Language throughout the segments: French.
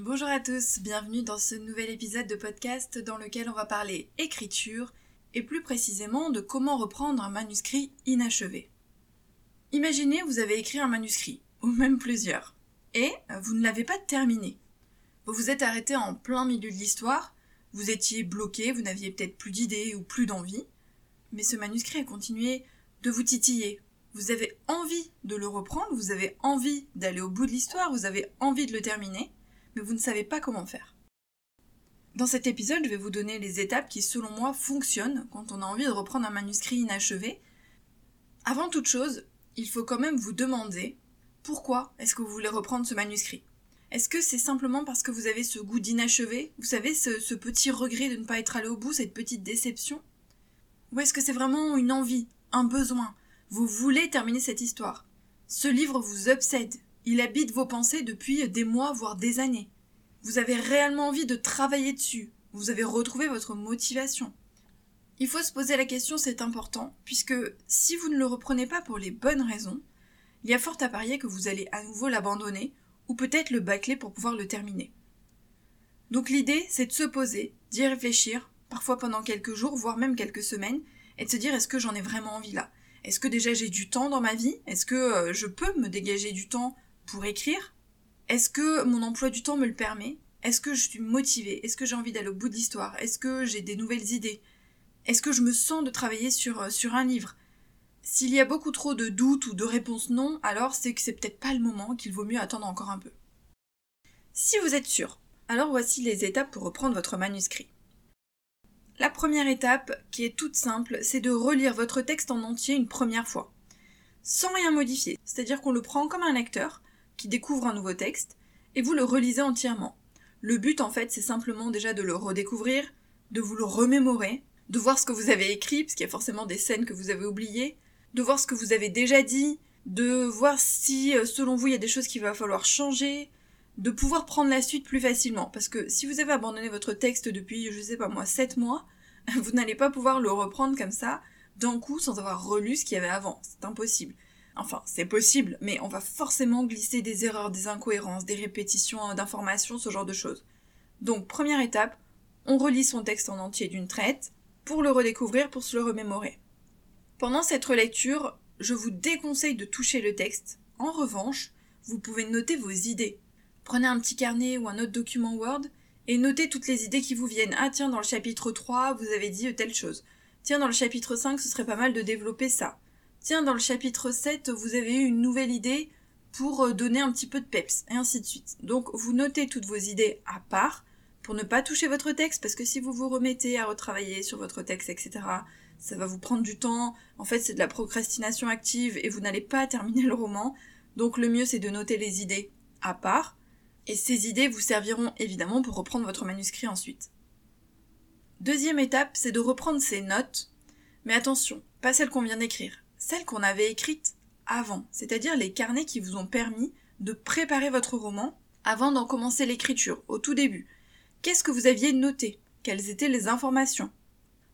Bonjour à tous, bienvenue dans ce nouvel épisode de podcast dans lequel on va parler écriture et plus précisément de comment reprendre un manuscrit inachevé. Imaginez vous avez écrit un manuscrit, ou même plusieurs, et vous ne l'avez pas terminé. Vous vous êtes arrêté en plein milieu de l'histoire, vous étiez bloqué, vous n'aviez peut-être plus d'idées ou plus d'envie, mais ce manuscrit a continué de vous titiller. Vous avez envie de le reprendre, vous avez envie d'aller au bout de l'histoire, vous avez envie de le terminer, vous ne savez pas comment faire. Dans cet épisode, je vais vous donner les étapes qui, selon moi, fonctionnent quand on a envie de reprendre un manuscrit inachevé. Avant toute chose, il faut quand même vous demander pourquoi est-ce que vous voulez reprendre ce manuscrit. Est-ce que c'est simplement parce que vous avez ce goût d'inachevé? Vous savez, ce, petit regret de ne pas être allé au bout, cette petite déception? Ou est-ce que c'est vraiment une envie, un besoin? Vous voulez terminer cette histoire Ce livre vous obsède, il habite vos pensées depuis des mois, voire des années. Vous avez réellement envie de travailler dessus. Vous avez retrouvé votre motivation. Il faut se poser la question, c'est important, puisque si vous ne le reprenez pas pour les bonnes raisons, il y a fort à parier que vous allez à nouveau l'abandonner, ou peut-être le bâcler pour pouvoir le terminer. Donc l'idée, c'est de se poser, d'y réfléchir, parfois pendant quelques jours, voire même quelques semaines, et de se dire est-ce que j'en ai vraiment envie là? Est-ce que déjà j'ai du temps dans ma vie? Est-ce que euh, je peux me dégager du temps pour écrire Est-ce que mon emploi du temps me le permet? Est-ce que je suis motivée? Est-ce que j'ai envie d'aller au bout de l'histoire? Est-ce que j'ai des nouvelles idées? Est-ce que je me sens de travailler sur, euh, sur un livre? S'il y a beaucoup trop de doutes ou de réponses non, alors c'est que c'est peut-être pas le moment, qu'il vaut mieux attendre encore un peu. Si vous êtes sûr, alors voici les étapes pour reprendre votre manuscrit. La première étape, qui est toute simple, c'est de relire votre texte en entier une première fois, sans rien modifier, c'est-à-dire qu'on le prend comme un lecteur, qui découvre un nouveau texte, et vous le relisez entièrement. Le but, en fait, c'est simplement déjà de le redécouvrir, de vous le remémorer, de voir ce que vous avez écrit, parce qu'il y a forcément des scènes que vous avez oubliées, de voir ce que vous avez déjà dit, de voir si, euh, selon vous, il y a des choses qu'il va falloir changer, de pouvoir prendre la suite plus facilement. Parce que si vous avez abandonné votre texte depuis, je sais pas moi, 7 mois, vous n'allez pas pouvoir le reprendre comme ça, d'un coup, sans avoir relu ce qu'il y avait avant. C'est impossible. Enfin, c'est possible, mais on va forcément glisser des erreurs, des incohérences, des répétitions d'informations, ce genre de choses. Donc, première étape, on relit son texte en entier d'une traite, pour le redécouvrir, pour se le remémorer. Pendant cette relecture, je vous déconseille de toucher le texte. En revanche, vous pouvez noter vos idées. Prenez un petit carnet ou un autre document Word et notez toutes les idées qui vous viennent. Ah tiens, dans le chapitre 3, vous avez dit telle chose. Tiens, dans le chapitre 5, ce serait pas mal de développer ça. Tiens, dans le chapitre 7, vous avez eu une nouvelle idée pour euh, donner un petit peu de peps, et ainsi de suite. Donc vous notez toutes vos idées à part, pour ne pas toucher votre texte, parce que si vous vous remettez à retravailler sur votre texte, etc., ça va vous prendre du temps. En fait, c'est de la procrastination active et vous n'allez pas terminer le roman. Donc le mieux, c'est de noter les idées à part. Et ces idées vous serviront évidemment pour reprendre votre manuscrit ensuite. Deuxième étape, c'est de reprendre ces notes. Mais attention, pas celles qu'on vient d'écrire celles qu'on avait écrites avant, c'est-à-dire les carnets qui vous ont permis de préparer votre roman avant d'en commencer l'écriture, au tout début. Qu'est-ce que vous aviez noté? Quelles étaient les informations?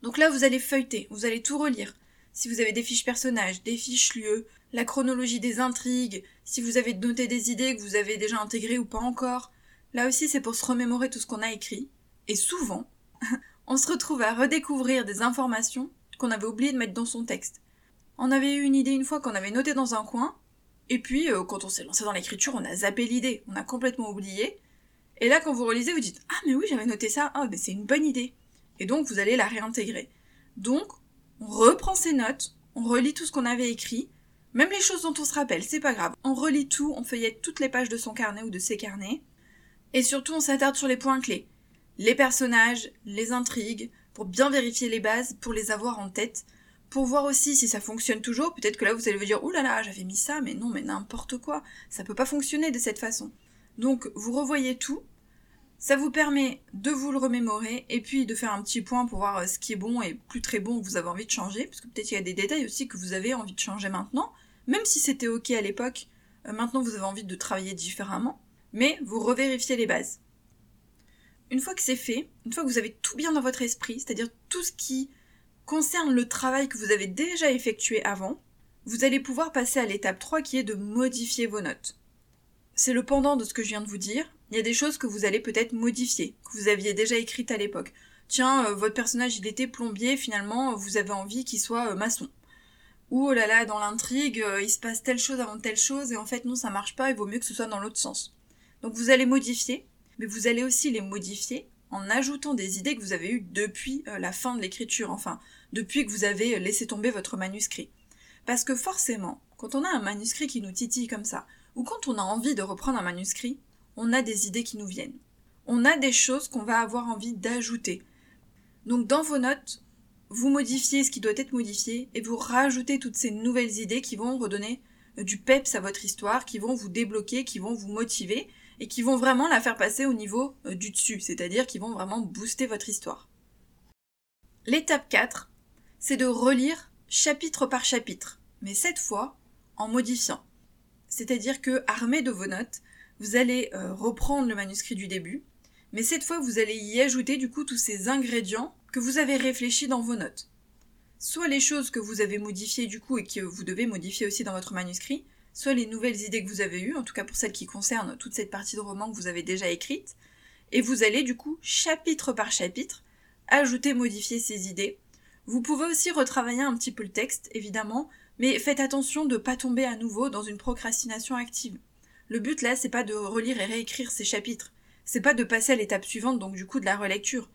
Donc là, vous allez feuilleter, vous allez tout relire. Si vous avez des fiches personnages, des fiches lieux, la chronologie des intrigues, si vous avez noté des idées que vous avez déjà intégrées ou pas encore. Là aussi, c'est pour se remémorer tout ce qu'on a écrit. Et souvent, on se retrouve à redécouvrir des informations qu'on avait oublié de mettre dans son texte. On avait eu une idée une fois qu'on avait noté dans un coin, et puis euh, quand on s'est lancé dans l'écriture, on a zappé l'idée, on a complètement oublié. Et là, quand vous relisez, vous dites Ah, mais oui, j'avais noté ça, ah, mais c'est une bonne idée. Et donc, vous allez la réintégrer. Donc, on reprend ses notes, on relit tout ce qu'on avait écrit, même les choses dont on se rappelle, c'est pas grave. On relit tout, on feuillette toutes les pages de son carnet ou de ses carnets, et surtout, on s'attarde sur les points clés. Les personnages, les intrigues, pour bien vérifier les bases, pour les avoir en tête, pour voir aussi si ça fonctionne toujours. Peut-être que là vous allez vous dire oh là là j'avais mis ça mais non mais n'importe quoi ça peut pas fonctionner de cette façon. Donc vous revoyez tout. Ça vous permet de vous le remémorer et puis de faire un petit point pour voir euh, ce qui est bon et plus très bon que vous avez envie de changer parce que peut-être il y a des détails aussi que vous avez envie de changer maintenant même si c'était ok à l'époque. Euh, maintenant vous avez envie de travailler différemment mais vous revérifiez les bases. Une fois que c'est fait, une fois que vous avez tout bien dans votre esprit, c'est-à-dire tout ce qui concerne le travail que vous avez déjà effectué avant, vous allez pouvoir passer à l'étape 3 qui est de modifier vos notes. c'est le pendant de ce que je viens de vous dire. Il y a des choses que vous allez peut-être modifier, que vous aviez déjà écrites à l'époque. Tiens, euh, votre personnage il était plombier, finalement vous avez envie qu'il soit euh, maçon. Ou oh là là, dans l'intrigue, euh, il se passe telle chose avant telle chose, et en fait non, ça marche pas, il vaut mieux que ce soit dans l'autre sens. Donc vous allez modifier, mais vous allez aussi les modifier en ajoutant des idées que vous avez eues depuis la fin de l'écriture, enfin, depuis que vous avez laissé tomber votre manuscrit. Parce que forcément, quand on a un manuscrit qui nous titille comme ça, ou quand on a envie de reprendre un manuscrit, on a des idées qui nous viennent. On a des choses qu'on va avoir envie d'ajouter. Donc dans vos notes, vous modifiez ce qui doit être modifié et vous rajoutez toutes ces nouvelles idées qui vont redonner euh, du peps à votre histoire, qui vont vous débloquer, qui vont vous motiver et qui vont vraiment la faire passer au niveau euh, du dessus, c'est-à-dire qui vont vraiment booster votre histoire. L'étape 4, c'est de relire chapitre par chapitre, mais cette fois en modifiant. C'est-à-dire que, armé de vos notes, vous allez euh, reprendre le manuscrit du début, mais cette fois vous allez y ajouter du coup tous ces ingrédients que vous avez réfléchis dans vos notes. Soit les choses que vous avez modifiées du coup et que vous devez modifier aussi dans votre manuscrit, soit les nouvelles idées que vous avez eues, en tout cas pour celles qui concernent toute cette partie de roman que vous avez déjà écrite, et vous allez du coup, chapitre par chapitre, ajouter, modifier ces idées. Vous pouvez aussi retravailler un petit peu le texte, évidemment, mais faites attention de ne pas tomber à nouveau dans une procrastination active. Le but là, c'est pas de relire et réécrire ces chapitres. C'est pas de passer à l'étape suivante, donc du coup de la relecture.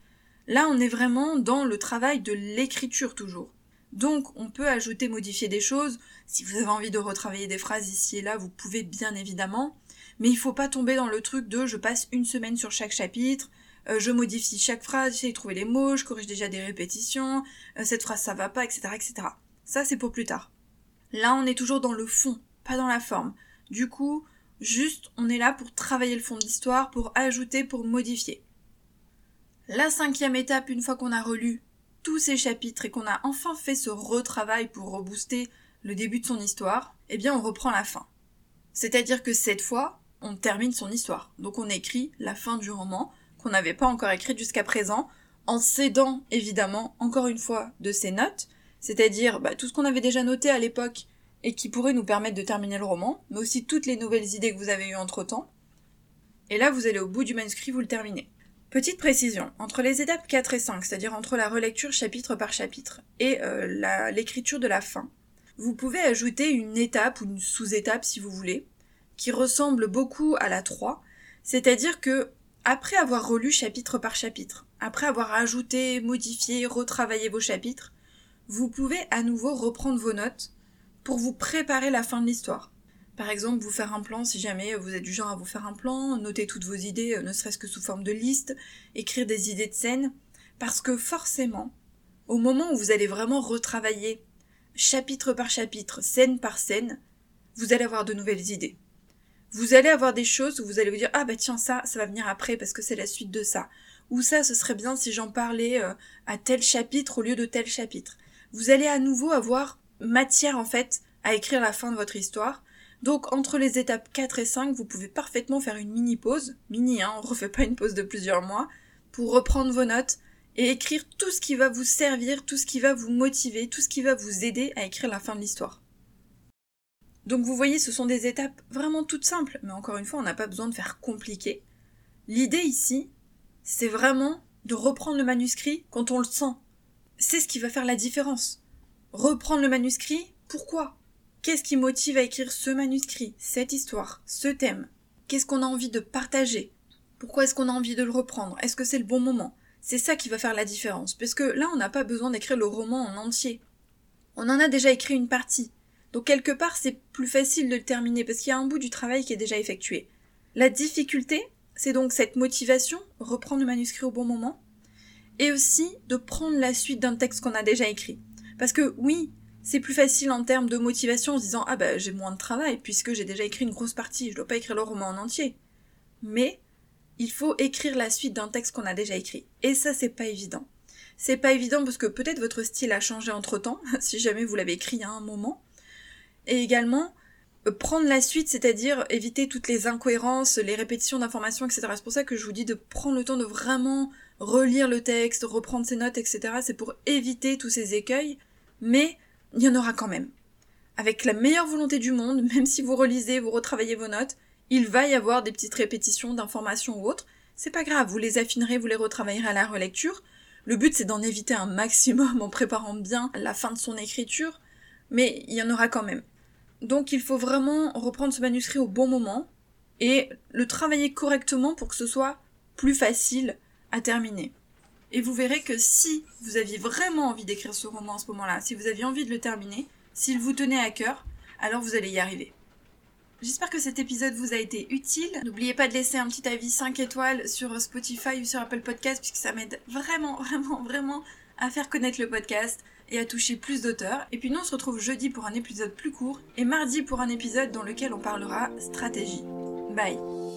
Là, on est vraiment dans le travail de l'écriture toujours. Donc, on peut ajouter, modifier des choses. Si vous avez envie de retravailler des phrases ici et là, vous pouvez bien évidemment. Mais il faut pas tomber dans le truc de je passe une semaine sur chaque chapitre, euh, je modifie chaque phrase, j'essaie de trouver les mots, je corrige déjà des répétitions, euh, cette phrase ça va pas, etc., etc. Ça, c'est pour plus tard. Là, on est toujours dans le fond, pas dans la forme. Du coup, juste, on est là pour travailler le fond de l'histoire, pour ajouter, pour modifier. La cinquième étape, une fois qu'on a relu tous ces chapitres et qu'on a enfin fait ce retravail pour rebooster le début de son histoire, eh bien on reprend la fin. C'est-à-dire que cette fois, on termine son histoire. Donc on écrit la fin du roman qu'on n'avait pas encore écrit jusqu'à présent, en s'aidant évidemment encore une fois de ses notes, c'est-à-dire bah, tout ce qu'on avait déjà noté à l'époque et qui pourrait nous permettre de terminer le roman, mais aussi toutes les nouvelles idées que vous avez eues entre-temps. Et là, vous allez au bout du manuscrit, vous le terminez. Petite précision, entre les étapes 4 et 5, c'est-à-dire entre la relecture chapitre par chapitre et euh, l'écriture de la fin, vous pouvez ajouter une étape ou une sous-étape si vous voulez, qui ressemble beaucoup à la 3, c'est-à-dire que après avoir relu chapitre par chapitre, après avoir ajouté, modifié, retravaillé vos chapitres, vous pouvez à nouveau reprendre vos notes pour vous préparer la fin de l'histoire. Par exemple, vous faire un plan si jamais vous êtes du genre à vous faire un plan, noter toutes vos idées, euh, ne serait-ce que sous forme de liste, écrire des idées de scène, parce que forcément, au moment où vous allez vraiment retravailler chapitre par chapitre, scène par scène, vous allez avoir de nouvelles idées. Vous allez avoir des choses où vous allez vous dire ah bah tiens ça ça va venir après parce que c'est la suite de ça ou ça ce serait bien si j'en parlais euh, à tel chapitre au lieu de tel chapitre vous allez à nouveau avoir matière en fait à écrire la fin de votre histoire. Donc entre les étapes 4 et 5, vous pouvez parfaitement faire une mini pause, mini hein, on refait pas une pause de plusieurs mois, pour reprendre vos notes et écrire tout ce qui va vous servir, tout ce qui va vous motiver, tout ce qui va vous aider à écrire la fin de l'histoire. Donc vous voyez, ce sont des étapes vraiment toutes simples, mais encore une fois, on n'a pas besoin de faire compliqué. L'idée ici, c'est vraiment de reprendre le manuscrit quand on le sent, c'est ce qui va faire la différence. Reprendre le manuscrit, pourquoi? Qu'est-ce qui motive à écrire ce manuscrit, cette histoire, ce thème? Qu'est-ce qu'on a envie de partager? Pourquoi est-ce qu'on a envie de le reprendre? Est-ce que c'est le bon moment? C'est ça qui va faire la différence, parce que là on n'a pas besoin d'écrire le roman en entier. On en a déjà écrit une partie. Donc quelque part c'est plus facile de le terminer, parce qu'il y a un bout du travail qui est déjà effectué. La difficulté, c'est donc cette motivation, reprendre le manuscrit au bon moment, et aussi de prendre la suite d'un texte qu'on a déjà écrit. Parce que oui, c'est plus facile en termes de motivation en se disant ah bah j'ai moins de travail puisque j'ai déjà écrit une grosse partie, je dois pas écrire le roman en entier. Mais il faut écrire la suite d'un texte qu'on a déjà écrit. Et ça c'est pas évident. C'est pas évident parce que peut-être votre style a changé entre temps, si jamais vous l'avez écrit à un moment. Et également, euh, prendre la suite, c'est-à-dire éviter toutes les incohérences, les répétitions d'informations, etc. C'est pour ça que je vous dis de prendre le temps de vraiment relire le texte, reprendre ses notes, etc. C'est pour éviter tous ces écueils, mais il y en aura quand même. Avec la meilleure volonté du monde, même si vous relisez, vous retravaillez vos notes, il va y avoir des petites répétitions d'informations ou autres. C'est pas grave, vous les affinerez, vous les retravaillerez à la relecture. Le but c'est d'en éviter un maximum en préparant bien la fin de son écriture, mais il y en aura quand même. Donc il faut vraiment reprendre ce manuscrit au bon moment et le travailler correctement pour que ce soit plus facile à terminer. Et vous verrez que si vous aviez vraiment envie d'écrire ce roman en ce moment-là, si vous aviez envie de le terminer, s'il vous tenait à cœur, alors vous allez y arriver. J'espère que cet épisode vous a été utile. N'oubliez pas de laisser un petit avis 5 étoiles sur Spotify ou sur Apple Podcast puisque ça m'aide vraiment, vraiment, vraiment à faire connaître le podcast et à toucher plus d'auteurs. Et puis nous on se retrouve jeudi pour un épisode plus court et mardi pour un épisode dans lequel on parlera stratégie. Bye